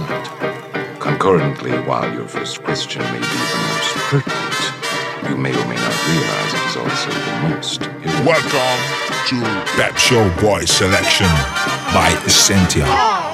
Not. Concurrently, while your first question may be the most pertinent, you may or may not realize it is also the most irrelevant. Welcome to Pep Show Boy Selection by Essentia.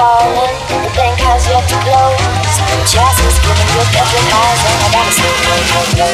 falling, the bank has yet to blow. The jazz is giving you every eyes, and I gotta say, no, no, no.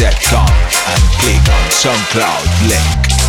SoundCloud.com and click on SoundCloud link.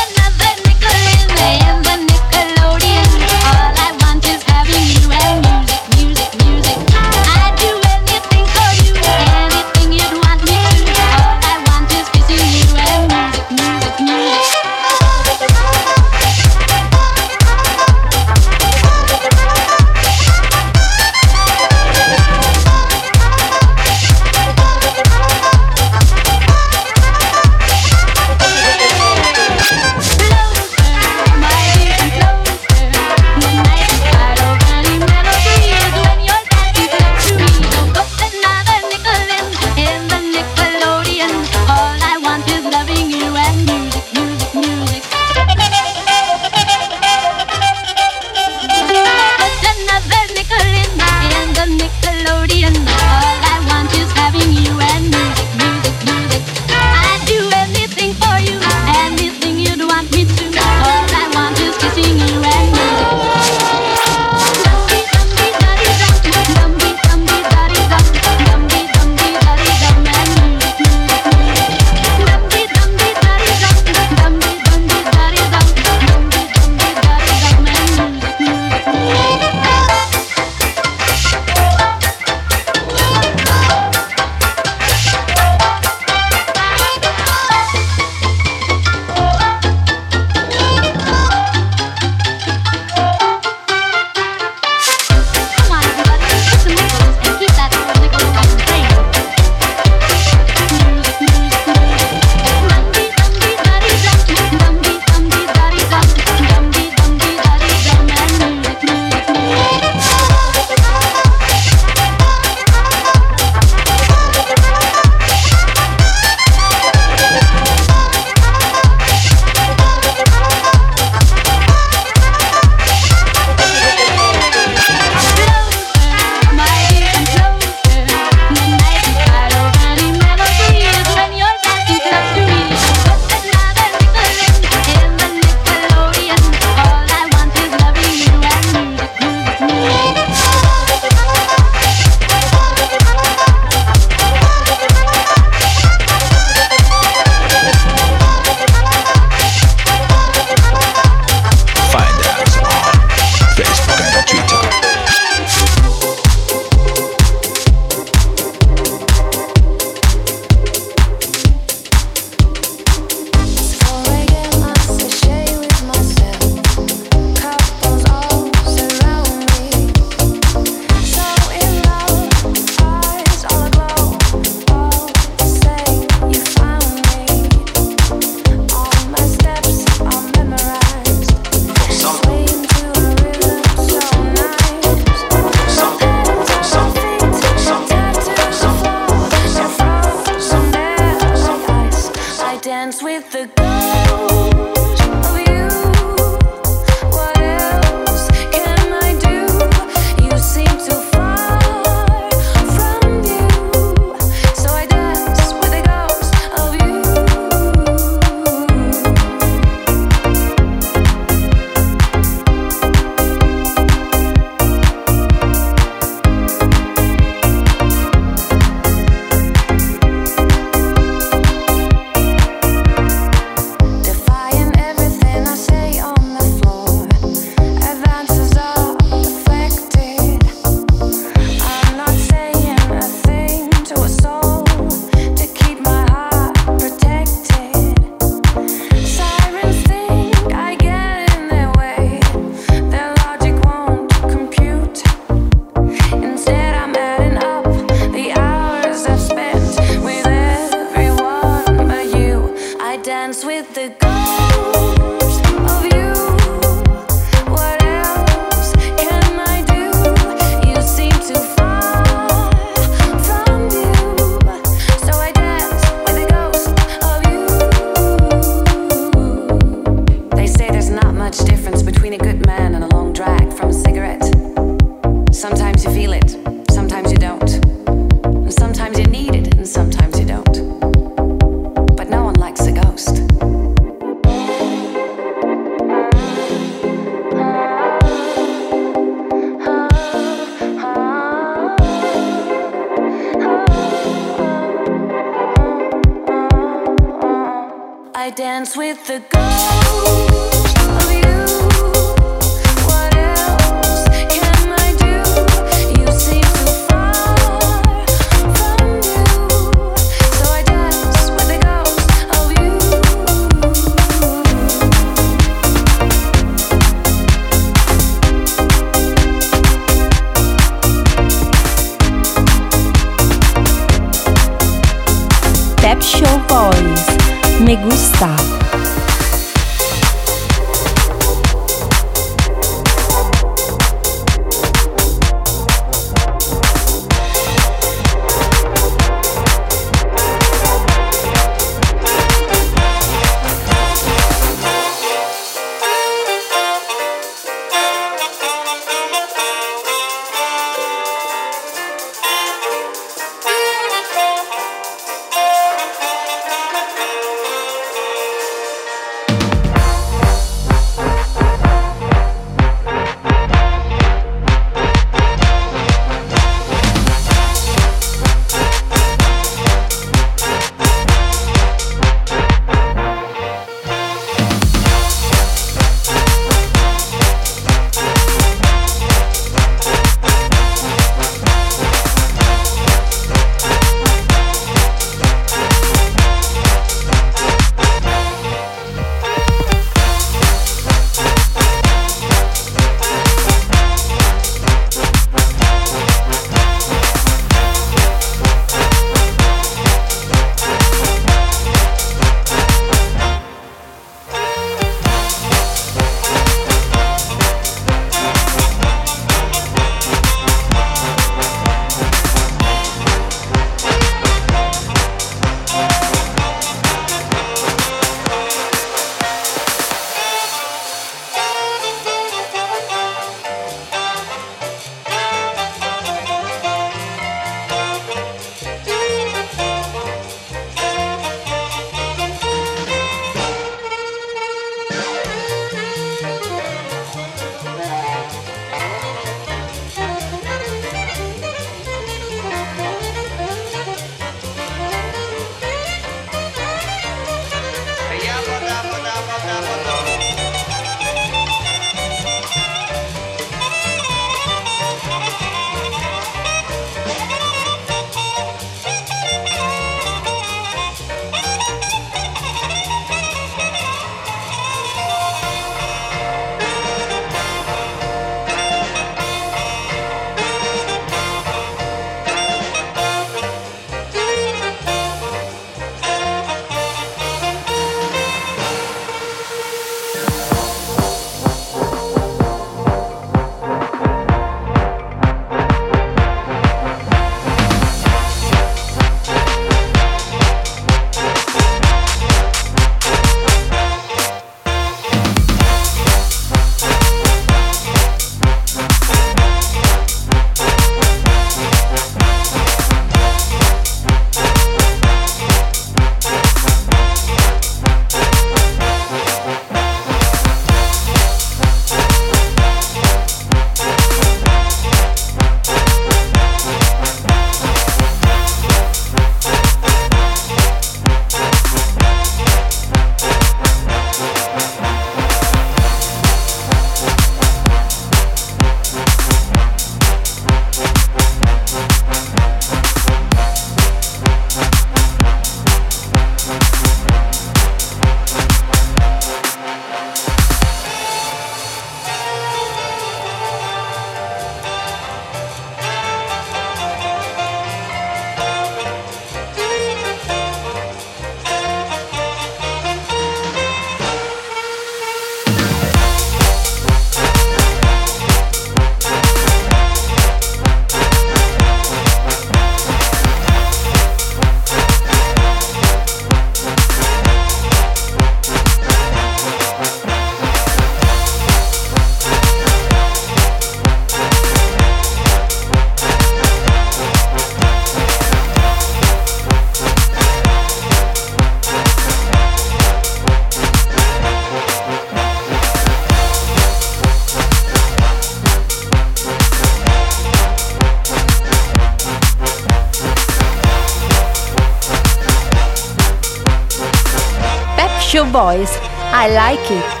I like it.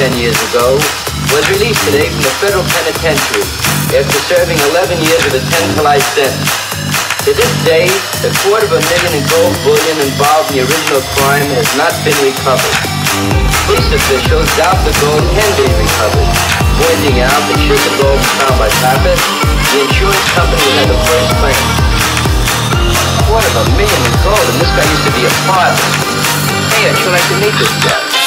10 years ago, was released today from the federal penitentiary after serving 11 years of a 10 to life sentence. To this day, a quarter of a million in gold bullion involved in the original crime has not been recovered. Police officials doubt the gold can be recovered, pointing out that should the gold be found by Pappas, the insurance company would have the first claim. A quarter of a million in gold, and this guy used to be a father. Hey, I'd you like to meet this guy?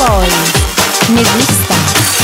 Pet Shop Boys. Me gusta.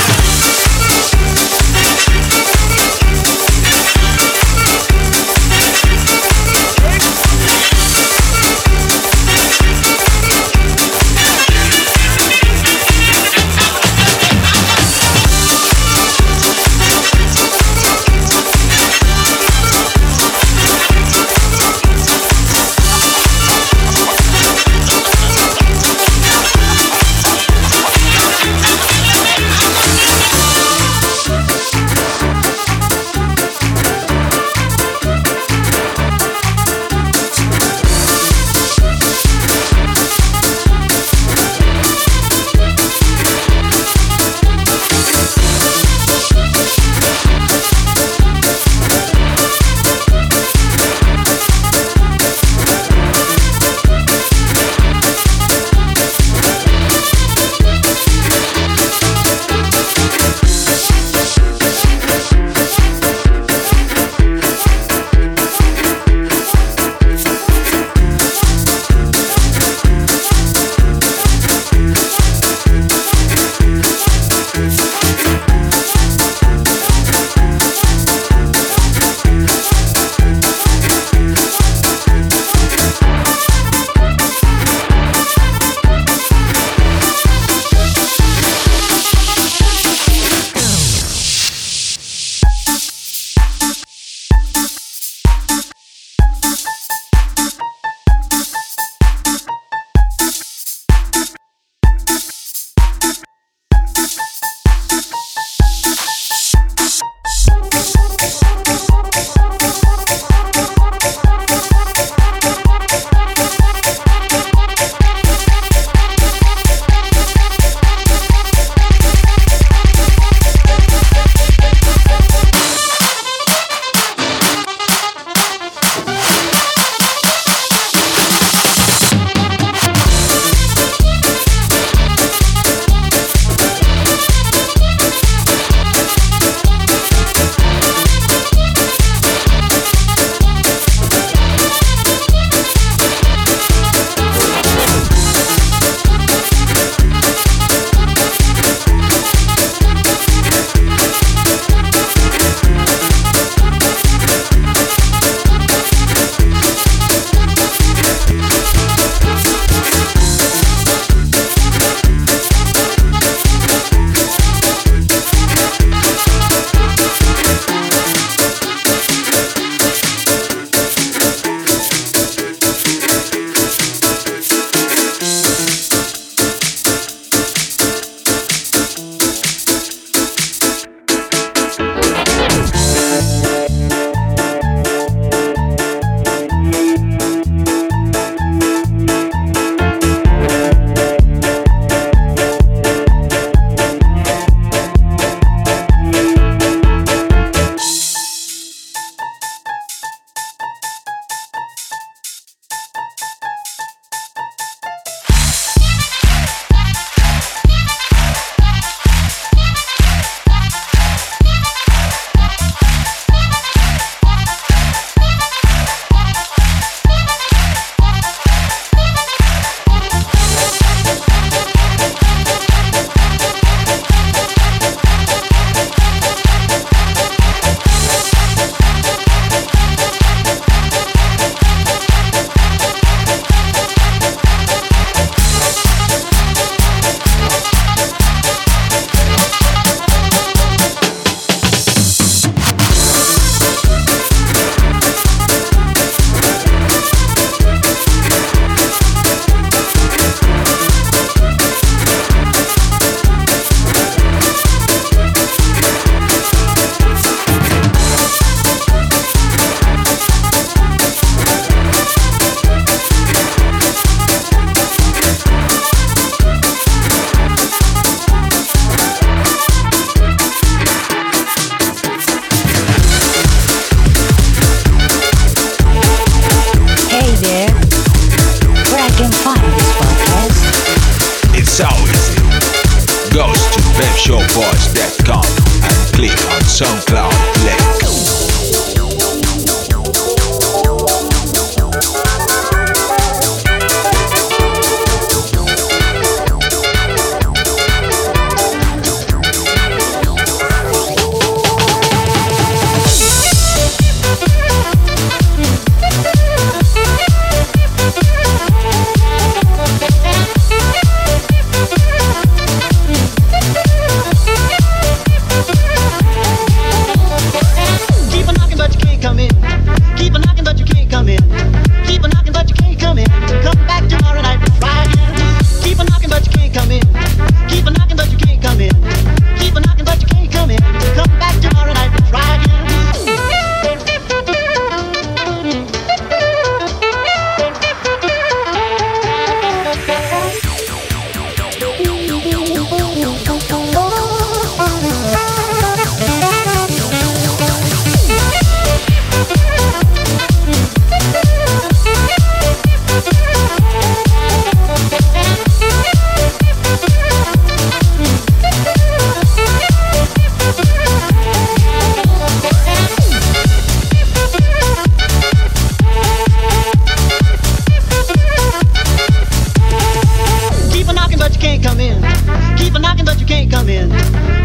come in.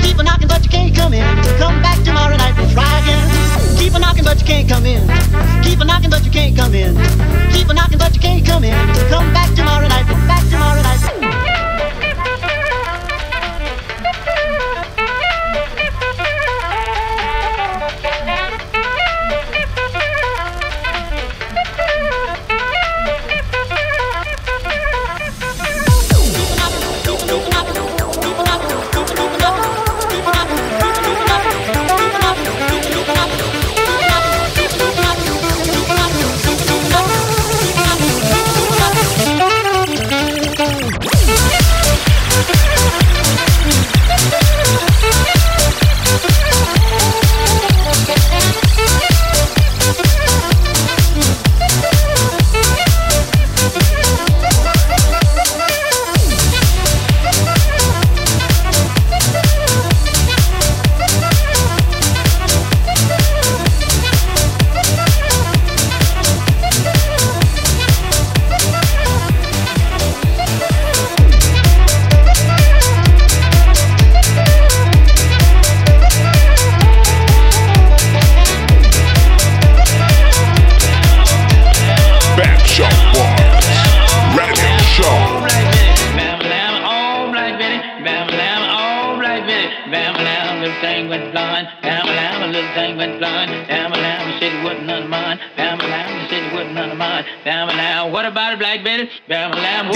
Keep a knocking, but you can't come in. Come back tomorrow night We'll try again. Keep a knocking, but you can't come in. Keep a knocking, but you can't come in. Keep a knocking, but you can't come in. Come back tomorrow night and back.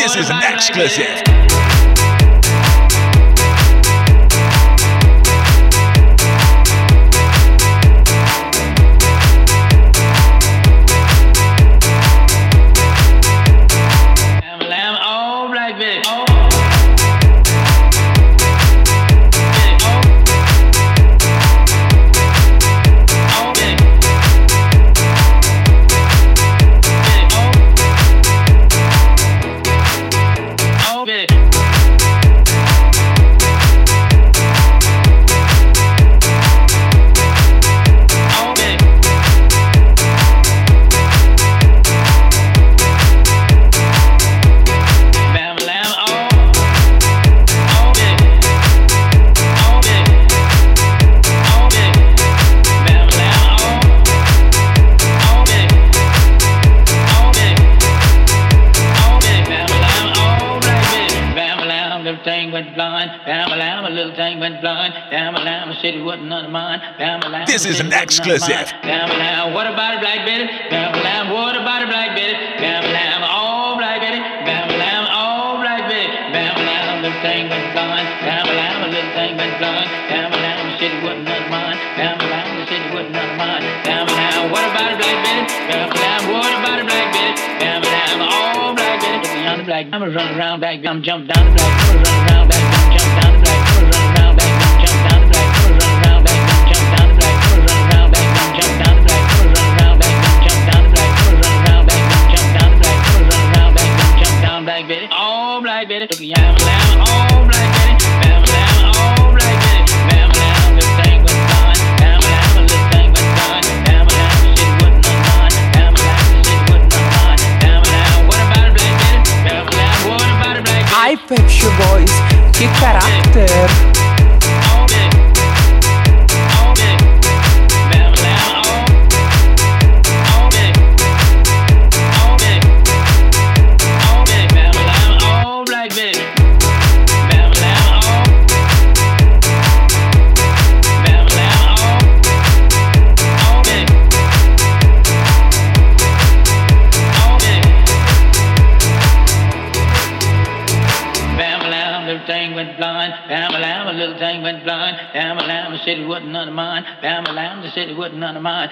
This is an exclusive. does that. What about black Betty? What about a black Betty? Black Betty. Black Betty. Thing thing wasn't wasn't. What about a black Betty? What about black Betty? Black Betty. I'm a run around back. Betty. I'm jump down. None of mine.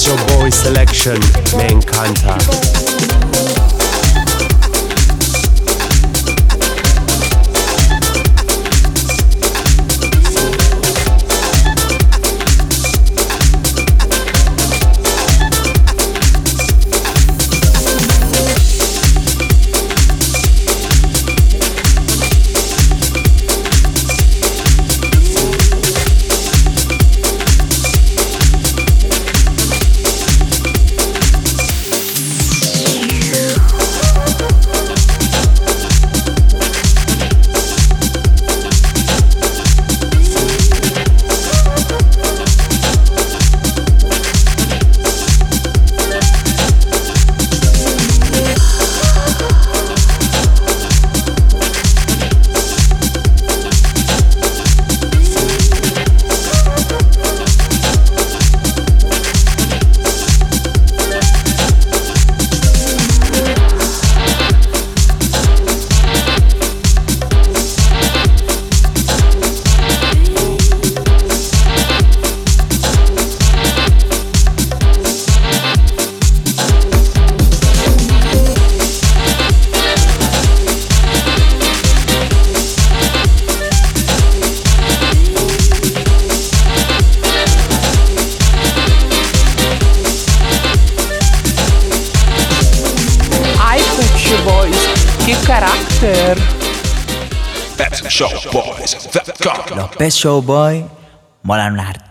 Shop Boy Selection, me encanta. Pet Show Boy, Mola Nard.